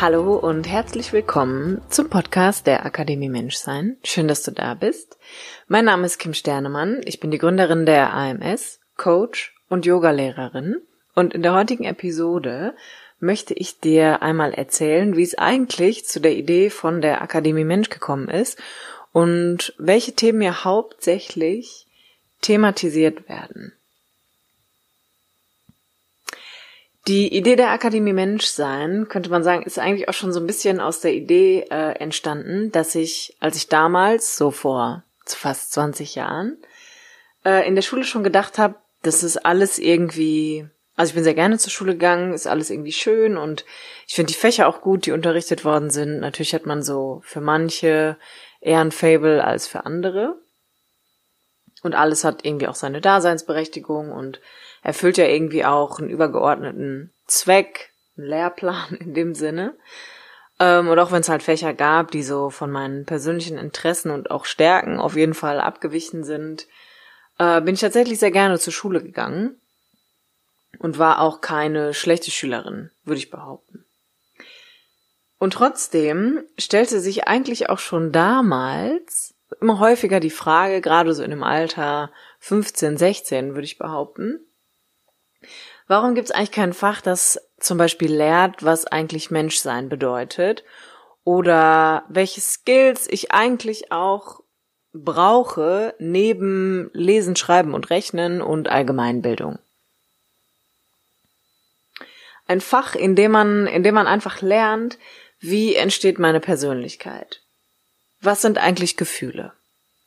Hallo und herzlich willkommen zum Podcast der Akademie Menschsein. Schön, dass du da bist. Mein Name ist Kim Sternemann. Ich bin die Gründerin der AMS, Coach und Yogalehrerin. Und in der heutigen Episode möchte ich dir einmal erzählen, wie es eigentlich zu der Idee von der Akademie Mensch gekommen ist und welche Themen hier hauptsächlich thematisiert werden. Die Idee der Akademie Menschsein, könnte man sagen, ist eigentlich auch schon so ein bisschen aus der Idee äh, entstanden, dass ich, als ich damals, so vor fast 20 Jahren, äh, in der Schule schon gedacht habe, das ist alles irgendwie, also ich bin sehr gerne zur Schule gegangen, ist alles irgendwie schön und ich finde die Fächer auch gut, die unterrichtet worden sind. Natürlich hat man so für manche eher ein Fable als für andere. Und alles hat irgendwie auch seine Daseinsberechtigung und erfüllt ja irgendwie auch einen übergeordneten Zweck, einen Lehrplan in dem Sinne. Ähm, und auch wenn es halt Fächer gab, die so von meinen persönlichen Interessen und auch Stärken auf jeden Fall abgewichen sind, äh, bin ich tatsächlich sehr gerne zur Schule gegangen und war auch keine schlechte Schülerin, würde ich behaupten. Und trotzdem stellte sich eigentlich auch schon damals immer häufiger die Frage, gerade so in dem Alter 15, 16, würde ich behaupten, Warum gibt es eigentlich kein Fach, das zum Beispiel lehrt, was eigentlich Menschsein bedeutet? Oder welche Skills ich eigentlich auch brauche neben Lesen, Schreiben und Rechnen und Allgemeinbildung? Ein Fach, in dem man, in dem man einfach lernt, wie entsteht meine Persönlichkeit? Was sind eigentlich Gefühle?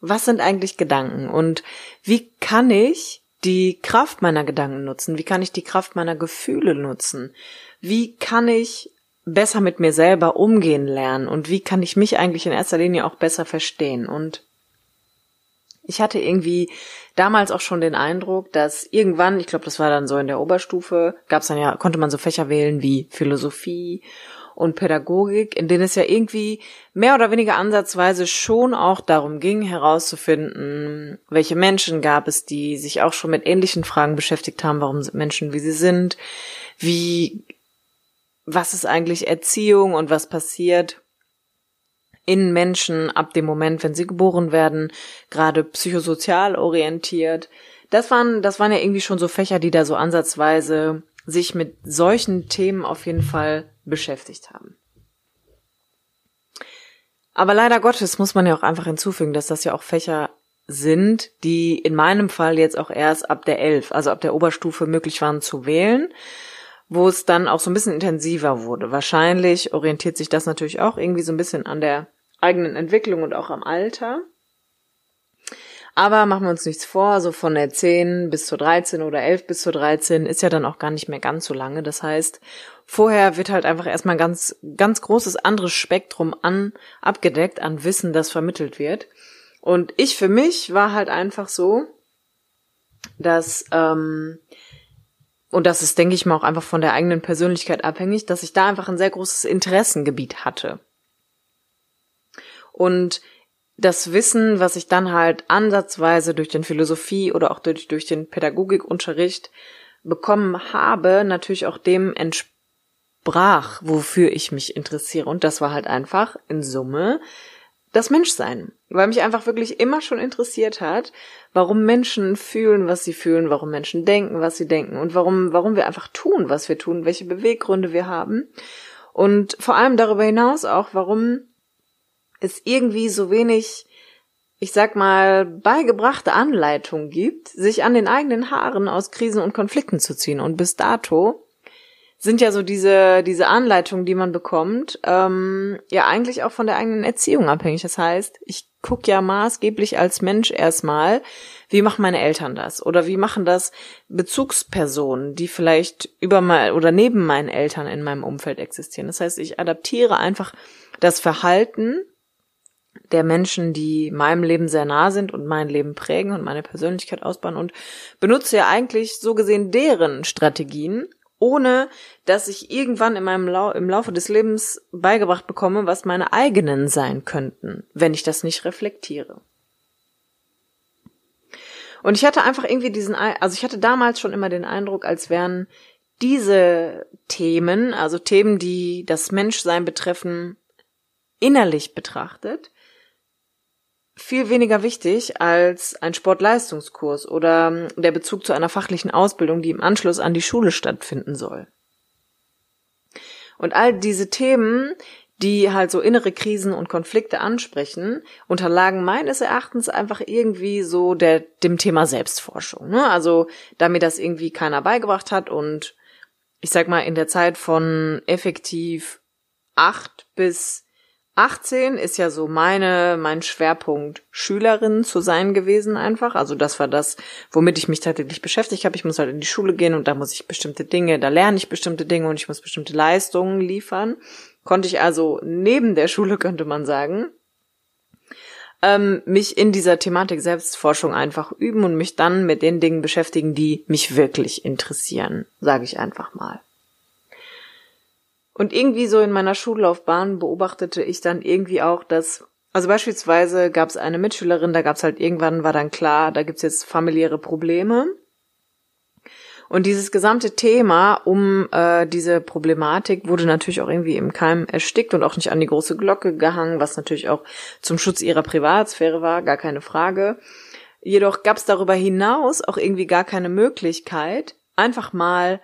Was sind eigentlich Gedanken? Und wie kann ich die Kraft meiner Gedanken nutzen? Wie kann ich die Kraft meiner Gefühle nutzen? Wie kann ich besser mit mir selber umgehen lernen? Und wie kann ich mich eigentlich in erster Linie auch besser verstehen? Und ich hatte irgendwie damals auch schon den Eindruck, dass irgendwann, ich glaube, das war dann so in der Oberstufe, gab es dann ja, konnte man so Fächer wählen wie Philosophie und Pädagogik, in denen es ja irgendwie mehr oder weniger ansatzweise schon auch darum ging, herauszufinden, welche Menschen gab es, die sich auch schon mit ähnlichen Fragen beschäftigt haben, warum sind Menschen, wie sie sind, wie, was ist eigentlich Erziehung und was passiert in Menschen ab dem Moment, wenn sie geboren werden, gerade psychosozial orientiert. Das waren, das waren ja irgendwie schon so Fächer, die da so ansatzweise sich mit solchen Themen auf jeden Fall beschäftigt haben. Aber leider Gottes muss man ja auch einfach hinzufügen, dass das ja auch Fächer sind, die in meinem Fall jetzt auch erst ab der Elf, also ab der Oberstufe möglich waren zu wählen, wo es dann auch so ein bisschen intensiver wurde. Wahrscheinlich orientiert sich das natürlich auch irgendwie so ein bisschen an der eigenen Entwicklung und auch am Alter. Aber machen wir uns nichts vor, so von der 10 bis zur 13 oder 11 bis zur 13 ist ja dann auch gar nicht mehr ganz so lange. Das heißt, vorher wird halt einfach erstmal ein ganz, ganz großes anderes Spektrum an, abgedeckt an Wissen, das vermittelt wird. Und ich für mich war halt einfach so, dass, ähm, und das ist, denke ich mal, auch einfach von der eigenen Persönlichkeit abhängig, dass ich da einfach ein sehr großes Interessengebiet hatte. Und das Wissen, was ich dann halt ansatzweise durch den Philosophie oder auch durch, durch den Pädagogikunterricht bekommen habe, natürlich auch dem entsprach, wofür ich mich interessiere. Und das war halt einfach in Summe das Menschsein. Weil mich einfach wirklich immer schon interessiert hat, warum Menschen fühlen, was sie fühlen, warum Menschen denken, was sie denken und warum, warum wir einfach tun, was wir tun, welche Beweggründe wir haben. Und vor allem darüber hinaus auch, warum es irgendwie so wenig, ich sag mal, beigebrachte Anleitung gibt, sich an den eigenen Haaren aus Krisen und Konflikten zu ziehen. Und bis dato sind ja so diese, diese Anleitungen, die man bekommt, ähm, ja eigentlich auch von der eigenen Erziehung abhängig. Das heißt, ich gucke ja maßgeblich als Mensch erstmal, wie machen meine Eltern das? Oder wie machen das Bezugspersonen, die vielleicht über mal oder neben meinen Eltern in meinem Umfeld existieren? Das heißt, ich adaptiere einfach das Verhalten der Menschen, die meinem Leben sehr nah sind und mein Leben prägen und meine Persönlichkeit ausbauen und benutze ja eigentlich so gesehen deren Strategien, ohne dass ich irgendwann in meinem Lau im Laufe des Lebens beigebracht bekomme, was meine eigenen sein könnten, wenn ich das nicht reflektiere. Und ich hatte einfach irgendwie diesen, also ich hatte damals schon immer den Eindruck, als wären diese Themen, also Themen, die das Menschsein betreffen, innerlich betrachtet, viel weniger wichtig als ein Sportleistungskurs oder ähm, der Bezug zu einer fachlichen Ausbildung, die im Anschluss an die Schule stattfinden soll. Und all diese Themen, die halt so innere Krisen und Konflikte ansprechen, unterlagen meines Erachtens einfach irgendwie so der, dem Thema Selbstforschung. Ne? Also, da mir das irgendwie keiner beigebracht hat und ich sag mal, in der Zeit von effektiv acht bis 18 ist ja so meine, mein Schwerpunkt, Schülerin zu sein gewesen einfach. Also das war das, womit ich mich tatsächlich beschäftigt habe. Ich muss halt in die Schule gehen und da muss ich bestimmte Dinge, da lerne ich bestimmte Dinge und ich muss bestimmte Leistungen liefern. Konnte ich also neben der Schule, könnte man sagen, ähm, mich in dieser Thematik Selbstforschung einfach üben und mich dann mit den Dingen beschäftigen, die mich wirklich interessieren, sage ich einfach mal. Und irgendwie so in meiner Schullaufbahn beobachtete ich dann irgendwie auch, dass, also beispielsweise gab es eine Mitschülerin, da gab es halt irgendwann, war dann klar, da gibt's jetzt familiäre Probleme. Und dieses gesamte Thema um äh, diese Problematik wurde natürlich auch irgendwie im Keim erstickt und auch nicht an die große Glocke gehangen, was natürlich auch zum Schutz ihrer Privatsphäre war, gar keine Frage. Jedoch gab es darüber hinaus auch irgendwie gar keine Möglichkeit, einfach mal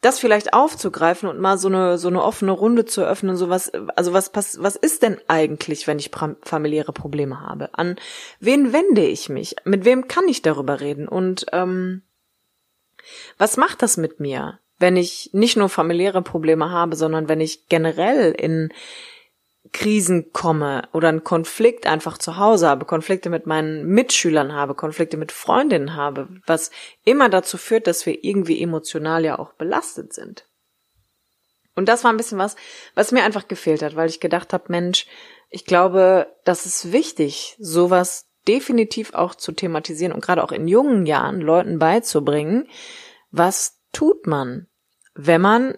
das vielleicht aufzugreifen und mal so eine so eine offene Runde zu öffnen, so was also was was ist denn eigentlich, wenn ich familiäre Probleme habe? An wen wende ich mich? Mit wem kann ich darüber reden? Und ähm, was macht das mit mir, wenn ich nicht nur familiäre Probleme habe, sondern wenn ich generell in Krisen komme oder einen Konflikt einfach zu Hause habe, Konflikte mit meinen Mitschülern habe, Konflikte mit Freundinnen habe, was immer dazu führt, dass wir irgendwie emotional ja auch belastet sind. Und das war ein bisschen was, was mir einfach gefehlt hat, weil ich gedacht habe, Mensch, ich glaube, das ist wichtig, sowas definitiv auch zu thematisieren und gerade auch in jungen Jahren Leuten beizubringen, was tut man, wenn man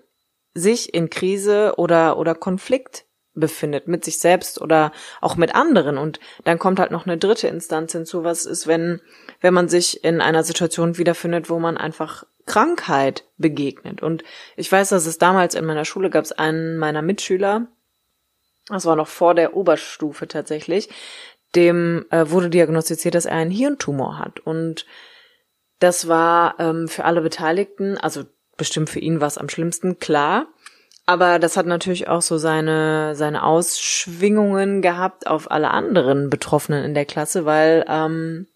sich in Krise oder, oder Konflikt befindet mit sich selbst oder auch mit anderen. Und dann kommt halt noch eine dritte Instanz hinzu, was ist, wenn wenn man sich in einer Situation wiederfindet, wo man einfach Krankheit begegnet. Und ich weiß, dass es damals in meiner Schule gab es einen meiner Mitschüler, das war noch vor der Oberstufe tatsächlich, dem äh, wurde diagnostiziert, dass er einen Hirntumor hat. Und das war ähm, für alle Beteiligten, also bestimmt für ihn war es am schlimmsten, klar. Aber das hat natürlich auch so seine, seine Ausschwingungen gehabt auf alle anderen Betroffenen in der Klasse, weil ähm,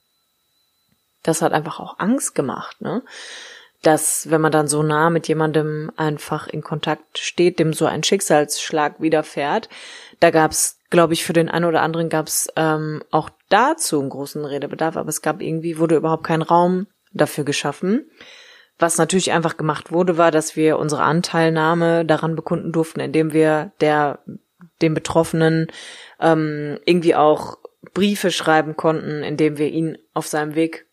das hat einfach auch Angst gemacht, ne? Dass, wenn man dann so nah mit jemandem einfach in Kontakt steht, dem so ein Schicksalsschlag widerfährt, da gab's, glaube ich, für den einen oder anderen gab's ähm, auch dazu einen großen Redebedarf, aber es gab irgendwie, wurde überhaupt kein Raum dafür geschaffen. Was natürlich einfach gemacht wurde, war, dass wir unsere Anteilnahme daran bekunden durften, indem wir der dem Betroffenen ähm, irgendwie auch Briefe schreiben konnten, indem wir ihn auf seinem Weg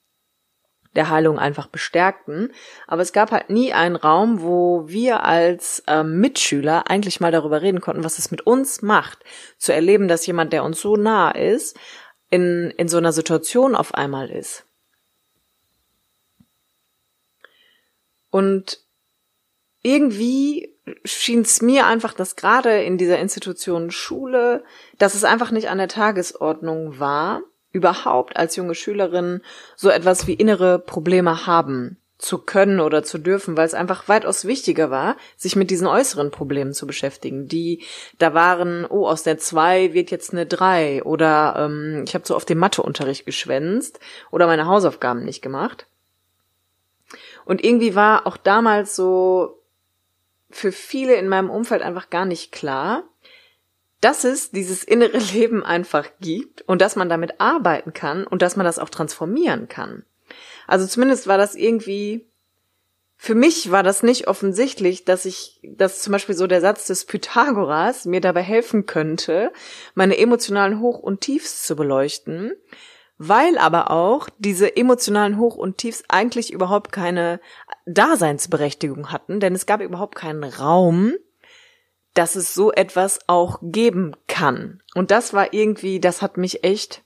der Heilung einfach bestärkten. Aber es gab halt nie einen Raum, wo wir als ähm, Mitschüler eigentlich mal darüber reden konnten, was es mit uns macht, zu erleben, dass jemand, der uns so nah ist, in, in so einer Situation auf einmal ist. Und irgendwie schien es mir einfach, dass gerade in dieser Institution Schule, dass es einfach nicht an der Tagesordnung war, überhaupt als junge Schülerin so etwas wie innere Probleme haben zu können oder zu dürfen, weil es einfach weitaus wichtiger war, sich mit diesen äußeren Problemen zu beschäftigen, die da waren, oh, aus der zwei wird jetzt eine drei oder ähm, ich habe so auf dem Matheunterricht geschwänzt oder meine Hausaufgaben nicht gemacht. Und irgendwie war auch damals so für viele in meinem Umfeld einfach gar nicht klar, dass es dieses innere Leben einfach gibt und dass man damit arbeiten kann und dass man das auch transformieren kann. Also zumindest war das irgendwie, für mich war das nicht offensichtlich, dass ich, dass zum Beispiel so der Satz des Pythagoras mir dabei helfen könnte, meine emotionalen Hoch- und Tiefs zu beleuchten, weil aber auch diese emotionalen Hoch- und Tiefs eigentlich überhaupt keine Daseinsberechtigung hatten, denn es gab überhaupt keinen Raum, dass es so etwas auch geben kann. Und das war irgendwie, das hat mich echt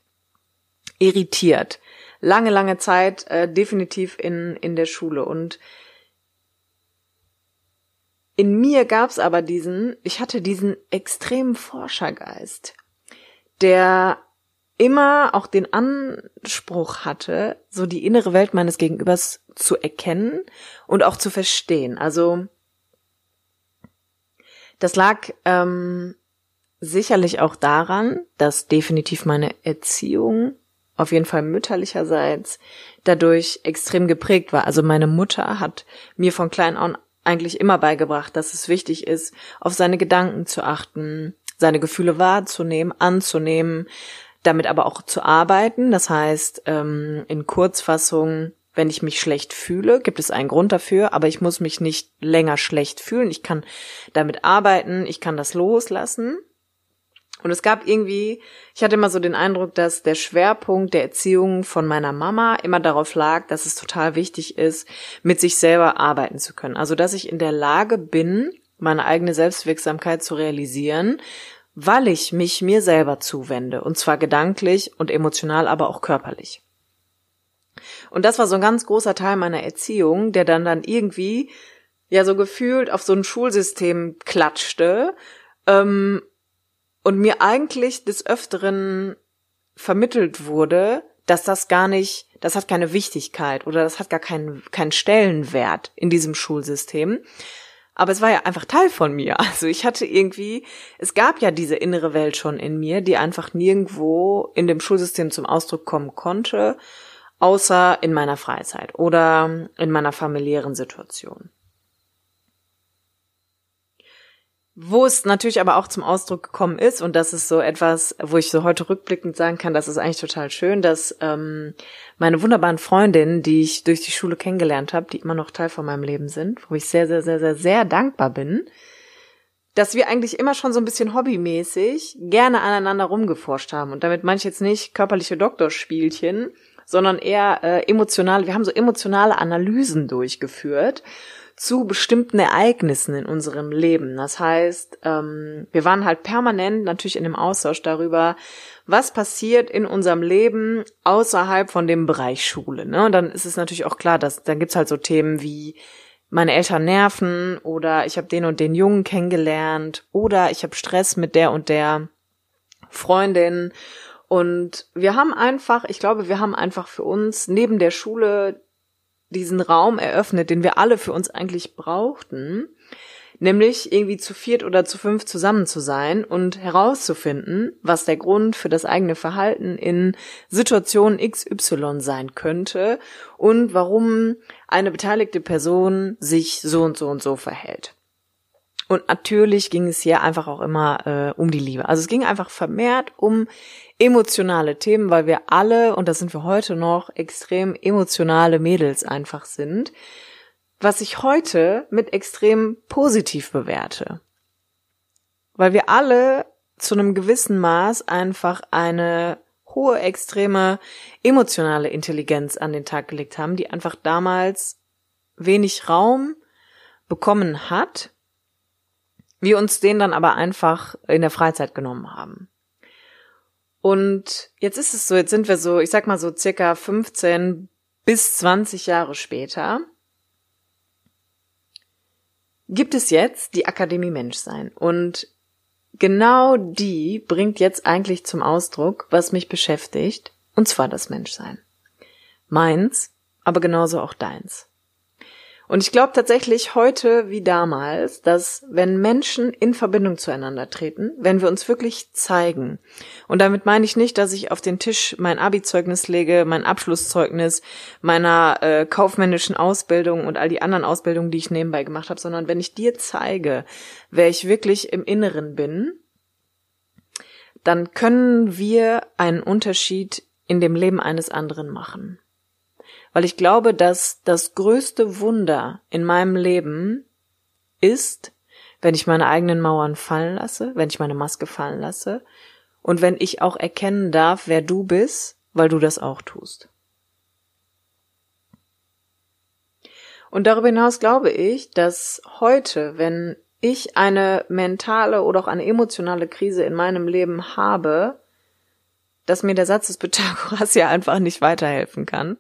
irritiert. Lange, lange Zeit äh, definitiv in, in der Schule. Und in mir gab's aber diesen, ich hatte diesen extremen Forschergeist, der immer auch den Anspruch hatte, so die innere Welt meines Gegenübers zu erkennen und auch zu verstehen. Also das lag ähm, sicherlich auch daran, dass definitiv meine Erziehung auf jeden Fall mütterlicherseits dadurch extrem geprägt war. Also meine Mutter hat mir von klein an eigentlich immer beigebracht, dass es wichtig ist, auf seine Gedanken zu achten, seine Gefühle wahrzunehmen, anzunehmen, damit aber auch zu arbeiten. Das heißt, ähm, in Kurzfassung wenn ich mich schlecht fühle, gibt es einen Grund dafür, aber ich muss mich nicht länger schlecht fühlen. Ich kann damit arbeiten, ich kann das loslassen. Und es gab irgendwie, ich hatte immer so den Eindruck, dass der Schwerpunkt der Erziehung von meiner Mama immer darauf lag, dass es total wichtig ist, mit sich selber arbeiten zu können. Also, dass ich in der Lage bin, meine eigene Selbstwirksamkeit zu realisieren, weil ich mich mir selber zuwende. Und zwar gedanklich und emotional, aber auch körperlich. Und das war so ein ganz großer Teil meiner Erziehung, der dann dann irgendwie ja so gefühlt auf so ein Schulsystem klatschte ähm, und mir eigentlich des Öfteren vermittelt wurde, dass das gar nicht, das hat keine Wichtigkeit oder das hat gar keinen, keinen Stellenwert in diesem Schulsystem. Aber es war ja einfach Teil von mir. Also ich hatte irgendwie, es gab ja diese innere Welt schon in mir, die einfach nirgendwo in dem Schulsystem zum Ausdruck kommen konnte außer in meiner Freizeit oder in meiner familiären Situation. Wo es natürlich aber auch zum Ausdruck gekommen ist, und das ist so etwas, wo ich so heute rückblickend sagen kann, das ist eigentlich total schön, dass ähm, meine wunderbaren Freundinnen, die ich durch die Schule kennengelernt habe, die immer noch Teil von meinem Leben sind, wo ich sehr, sehr, sehr, sehr, sehr dankbar bin, dass wir eigentlich immer schon so ein bisschen hobbymäßig gerne aneinander rumgeforscht haben. Und damit meine ich jetzt nicht körperliche Doktorspielchen, sondern eher äh, emotional. Wir haben so emotionale Analysen durchgeführt zu bestimmten Ereignissen in unserem Leben. Das heißt, ähm, wir waren halt permanent natürlich in dem Austausch darüber, was passiert in unserem Leben außerhalb von dem Bereich Schule. Ne? Und dann ist es natürlich auch klar, dass dann gibt's halt so Themen wie meine Eltern nerven oder ich habe den und den Jungen kennengelernt oder ich habe Stress mit der und der Freundin und wir haben einfach, ich glaube, wir haben einfach für uns neben der Schule diesen Raum eröffnet, den wir alle für uns eigentlich brauchten, nämlich irgendwie zu viert oder zu fünf zusammen zu sein und herauszufinden, was der Grund für das eigene Verhalten in Situationen XY sein könnte und warum eine beteiligte Person sich so und so und so verhält. Und natürlich ging es hier einfach auch immer äh, um die Liebe. Also es ging einfach vermehrt um emotionale Themen, weil wir alle, und das sind wir heute noch, extrem emotionale Mädels einfach sind, was ich heute mit extrem positiv bewerte. Weil wir alle zu einem gewissen Maß einfach eine hohe, extreme emotionale Intelligenz an den Tag gelegt haben, die einfach damals wenig Raum bekommen hat, wir uns den dann aber einfach in der Freizeit genommen haben. Und jetzt ist es so, jetzt sind wir so, ich sag mal so circa 15 bis 20 Jahre später. Gibt es jetzt die Akademie Menschsein und genau die bringt jetzt eigentlich zum Ausdruck, was mich beschäftigt, und zwar das Menschsein. Meins, aber genauso auch deins. Und ich glaube tatsächlich heute wie damals, dass wenn Menschen in Verbindung zueinander treten, wenn wir uns wirklich zeigen, und damit meine ich nicht, dass ich auf den Tisch mein Abi-Zeugnis lege, mein Abschlusszeugnis meiner äh, kaufmännischen Ausbildung und all die anderen Ausbildungen, die ich nebenbei gemacht habe, sondern wenn ich dir zeige, wer ich wirklich im Inneren bin, dann können wir einen Unterschied in dem Leben eines anderen machen. Weil ich glaube, dass das größte Wunder in meinem Leben ist, wenn ich meine eigenen Mauern fallen lasse, wenn ich meine Maske fallen lasse und wenn ich auch erkennen darf, wer du bist, weil du das auch tust. Und darüber hinaus glaube ich, dass heute, wenn ich eine mentale oder auch eine emotionale Krise in meinem Leben habe, dass mir der Satz des Pythagoras ja einfach nicht weiterhelfen kann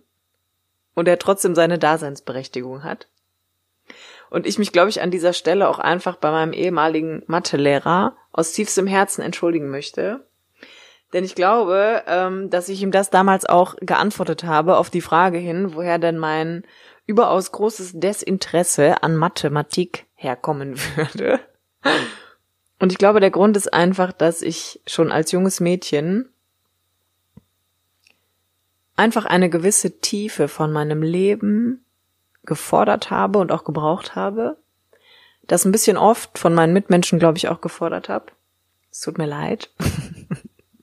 und er trotzdem seine Daseinsberechtigung hat. Und ich mich, glaube ich, an dieser Stelle auch einfach bei meinem ehemaligen Mathelehrer aus tiefstem Herzen entschuldigen möchte. Denn ich glaube, ähm, dass ich ihm das damals auch geantwortet habe auf die Frage hin, woher denn mein überaus großes Desinteresse an Mathematik herkommen würde. Und ich glaube, der Grund ist einfach, dass ich schon als junges Mädchen einfach eine gewisse Tiefe von meinem Leben gefordert habe und auch gebraucht habe. Das ein bisschen oft von meinen Mitmenschen, glaube ich, auch gefordert habe. Es tut mir leid.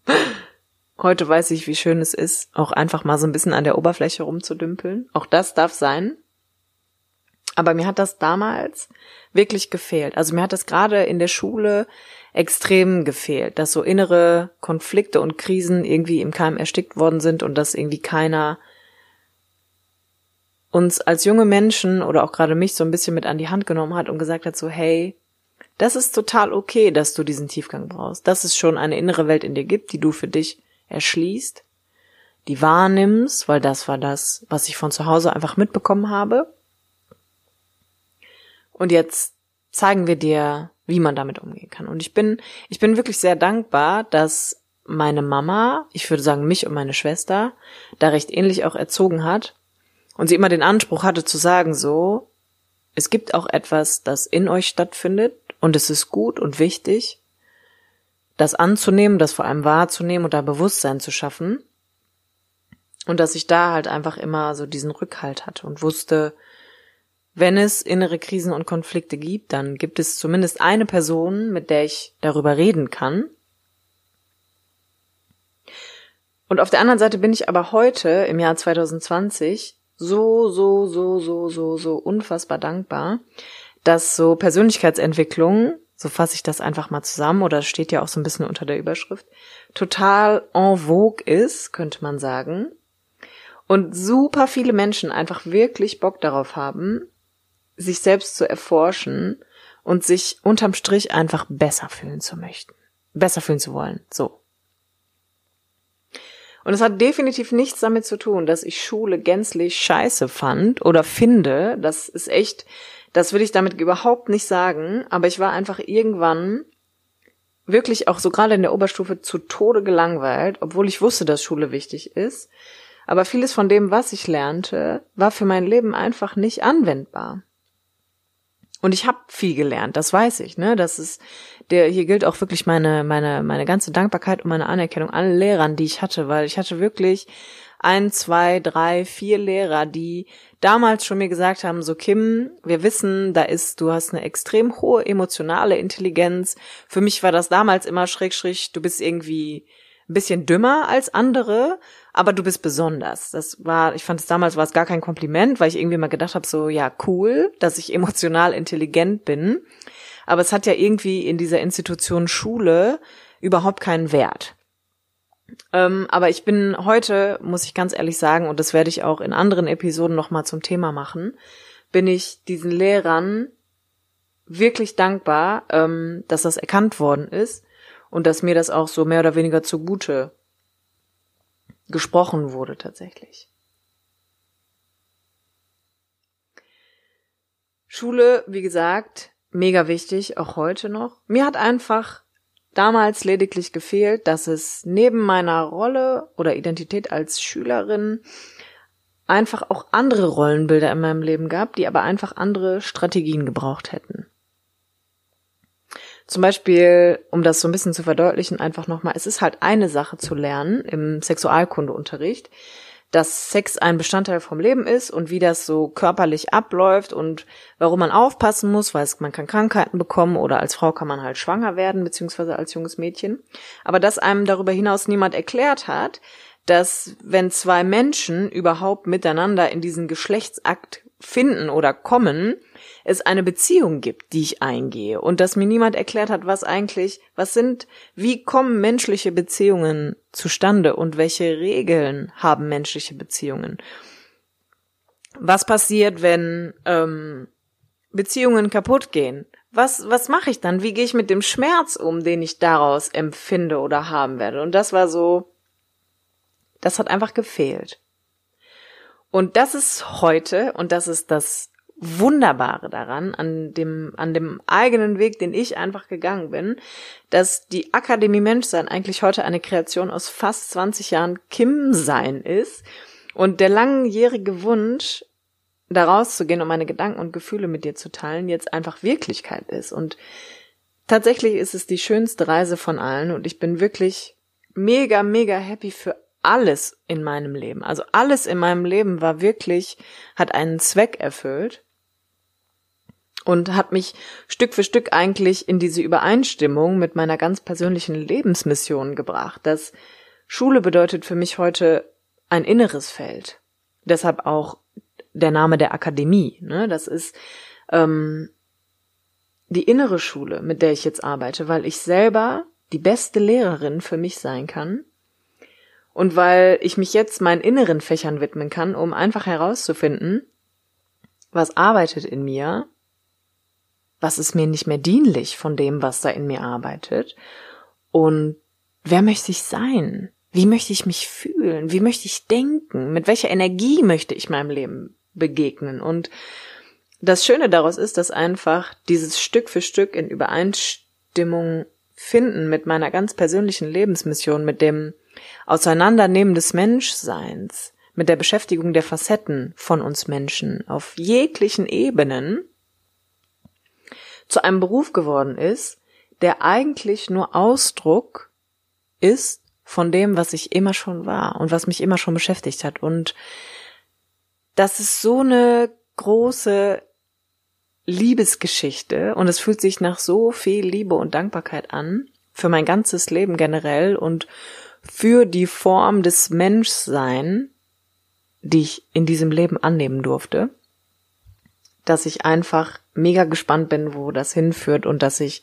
Heute weiß ich, wie schön es ist, auch einfach mal so ein bisschen an der Oberfläche rumzudümpeln. Auch das darf sein. Aber mir hat das damals wirklich gefehlt. Also mir hat das gerade in der Schule extrem gefehlt, dass so innere Konflikte und Krisen irgendwie im Keim erstickt worden sind und dass irgendwie keiner uns als junge Menschen oder auch gerade mich so ein bisschen mit an die Hand genommen hat und gesagt hat so, hey, das ist total okay, dass du diesen Tiefgang brauchst. Dass es schon eine innere Welt in dir gibt, die du für dich erschließt, die wahrnimmst, weil das war das, was ich von zu Hause einfach mitbekommen habe. Und jetzt zeigen wir dir, wie man damit umgehen kann. Und ich bin, ich bin wirklich sehr dankbar, dass meine Mama, ich würde sagen mich und meine Schwester, da recht ähnlich auch erzogen hat und sie immer den Anspruch hatte zu sagen so, es gibt auch etwas, das in euch stattfindet und es ist gut und wichtig das anzunehmen, das vor allem wahrzunehmen und da Bewusstsein zu schaffen. Und dass ich da halt einfach immer so diesen Rückhalt hatte und wusste, wenn es innere Krisen und Konflikte gibt, dann gibt es zumindest eine Person, mit der ich darüber reden kann. Und auf der anderen Seite bin ich aber heute im Jahr 2020 so, so, so, so, so, so unfassbar dankbar, dass so Persönlichkeitsentwicklung so fasse ich das einfach mal zusammen, oder steht ja auch so ein bisschen unter der Überschrift, total en vogue ist, könnte man sagen. Und super viele Menschen einfach wirklich Bock darauf haben, sich selbst zu erforschen und sich unterm Strich einfach besser fühlen zu möchten. Besser fühlen zu wollen. So. Und es hat definitiv nichts damit zu tun, dass ich Schule gänzlich scheiße fand oder finde. Das ist echt das will ich damit überhaupt nicht sagen, aber ich war einfach irgendwann wirklich auch so gerade in der Oberstufe zu Tode gelangweilt, obwohl ich wusste, dass Schule wichtig ist. Aber vieles von dem, was ich lernte, war für mein Leben einfach nicht anwendbar. Und ich habe viel gelernt, das weiß ich, ne? Das ist der hier gilt auch wirklich meine meine meine ganze Dankbarkeit und meine Anerkennung allen Lehrern, die ich hatte, weil ich hatte wirklich ein, zwei, drei, vier Lehrer, die damals schon mir gesagt haben, so Kim, wir wissen, da ist, du hast eine extrem hohe emotionale Intelligenz. Für mich war das damals immer schräg, schräg, du bist irgendwie ein bisschen dümmer als andere, aber du bist besonders. Das war, ich fand es damals war es gar kein Kompliment, weil ich irgendwie mal gedacht habe, so ja cool, dass ich emotional intelligent bin. Aber es hat ja irgendwie in dieser Institution Schule überhaupt keinen Wert. Ähm, aber ich bin heute, muss ich ganz ehrlich sagen, und das werde ich auch in anderen Episoden nochmal zum Thema machen, bin ich diesen Lehrern wirklich dankbar, ähm, dass das erkannt worden ist und dass mir das auch so mehr oder weniger zugute gesprochen wurde tatsächlich. Schule, wie gesagt, mega wichtig, auch heute noch. Mir hat einfach damals lediglich gefehlt, dass es neben meiner Rolle oder Identität als Schülerin einfach auch andere Rollenbilder in meinem Leben gab, die aber einfach andere Strategien gebraucht hätten. Zum Beispiel, um das so ein bisschen zu verdeutlichen, einfach nochmal, es ist halt eine Sache zu lernen im Sexualkundeunterricht, dass Sex ein Bestandteil vom Leben ist und wie das so körperlich abläuft und warum man aufpassen muss, weil man kann Krankheiten bekommen oder als Frau kann man halt schwanger werden, beziehungsweise als junges Mädchen. Aber dass einem darüber hinaus niemand erklärt hat, dass wenn zwei Menschen überhaupt miteinander in diesen Geschlechtsakt finden oder kommen, es eine Beziehung gibt, die ich eingehe und dass mir niemand erklärt hat, was eigentlich, was sind, wie kommen menschliche Beziehungen zustande und welche Regeln haben menschliche Beziehungen. Was passiert, wenn ähm, Beziehungen kaputt gehen? Was, was mache ich dann? Wie gehe ich mit dem Schmerz um, den ich daraus empfinde oder haben werde? Und das war so, das hat einfach gefehlt. Und das ist heute, und das ist das Wunderbare daran, an dem, an dem eigenen Weg, den ich einfach gegangen bin, dass die Akademie Menschsein eigentlich heute eine Kreation aus fast 20 Jahren Kim-Sein ist und der langjährige Wunsch, da rauszugehen, um meine Gedanken und Gefühle mit dir zu teilen, jetzt einfach Wirklichkeit ist. Und tatsächlich ist es die schönste Reise von allen und ich bin wirklich mega, mega happy für alles in meinem Leben. Also alles in meinem Leben war wirklich, hat einen Zweck erfüllt und hat mich Stück für Stück eigentlich in diese Übereinstimmung mit meiner ganz persönlichen Lebensmission gebracht. Das Schule bedeutet für mich heute ein inneres Feld. Deshalb auch der Name der Akademie. Ne? Das ist ähm, die innere Schule, mit der ich jetzt arbeite, weil ich selber die beste Lehrerin für mich sein kann und weil ich mich jetzt meinen inneren Fächern widmen kann, um einfach herauszufinden, was arbeitet in mir, was ist mir nicht mehr dienlich von dem, was da in mir arbeitet und wer möchte ich sein? Wie möchte ich mich fühlen? Wie möchte ich denken? Mit welcher Energie möchte ich meinem Leben begegnen? Und das Schöne daraus ist, dass einfach dieses Stück für Stück in Übereinstimmung finden mit meiner ganz persönlichen Lebensmission, mit dem Auseinandernehmen des Menschseins, mit der Beschäftigung der Facetten von uns Menschen auf jeglichen Ebenen zu einem Beruf geworden ist, der eigentlich nur Ausdruck ist von dem, was ich immer schon war und was mich immer schon beschäftigt hat. Und das ist so eine große Liebesgeschichte und es fühlt sich nach so viel Liebe und Dankbarkeit an für mein ganzes Leben generell und für die Form des Menschsein, die ich in diesem Leben annehmen durfte, dass ich einfach mega gespannt bin, wo das hinführt und dass ich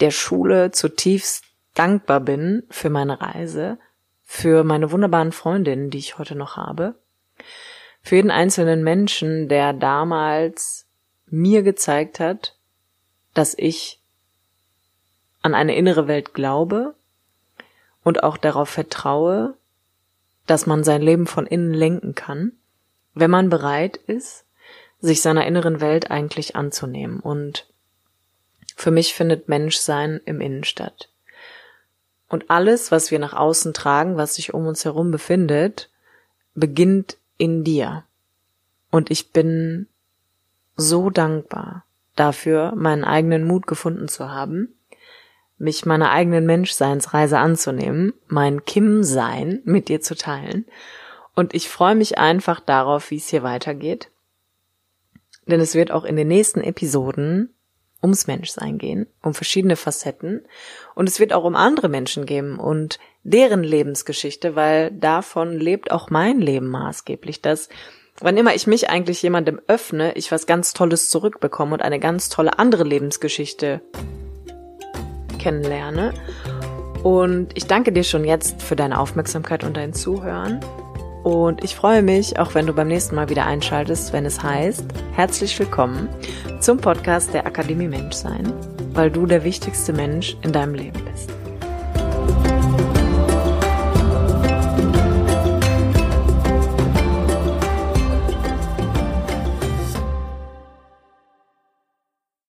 der Schule zutiefst dankbar bin für meine Reise, für meine wunderbaren Freundinnen, die ich heute noch habe, für jeden einzelnen Menschen, der damals mir gezeigt hat, dass ich an eine innere Welt glaube und auch darauf vertraue, dass man sein Leben von innen lenken kann, wenn man bereit ist, sich seiner inneren Welt eigentlich anzunehmen. Und für mich findet Menschsein im Innen statt. Und alles, was wir nach außen tragen, was sich um uns herum befindet, beginnt in dir. Und ich bin so dankbar dafür, meinen eigenen Mut gefunden zu haben, mich meiner eigenen Menschseinsreise anzunehmen, mein Kim-Sein mit dir zu teilen. Und ich freue mich einfach darauf, wie es hier weitergeht. Denn es wird auch in den nächsten Episoden ums Menschsein gehen, um verschiedene Facetten. Und es wird auch um andere Menschen gehen und deren Lebensgeschichte, weil davon lebt auch mein Leben maßgeblich, dass wann immer ich mich eigentlich jemandem öffne, ich was ganz Tolles zurückbekomme und eine ganz tolle andere Lebensgeschichte kennenlerne. Und ich danke dir schon jetzt für deine Aufmerksamkeit und dein Zuhören. Und ich freue mich, auch wenn du beim nächsten Mal wieder einschaltest, wenn es heißt, herzlich willkommen zum Podcast der Akademie Menschsein, weil du der wichtigste Mensch in deinem Leben bist.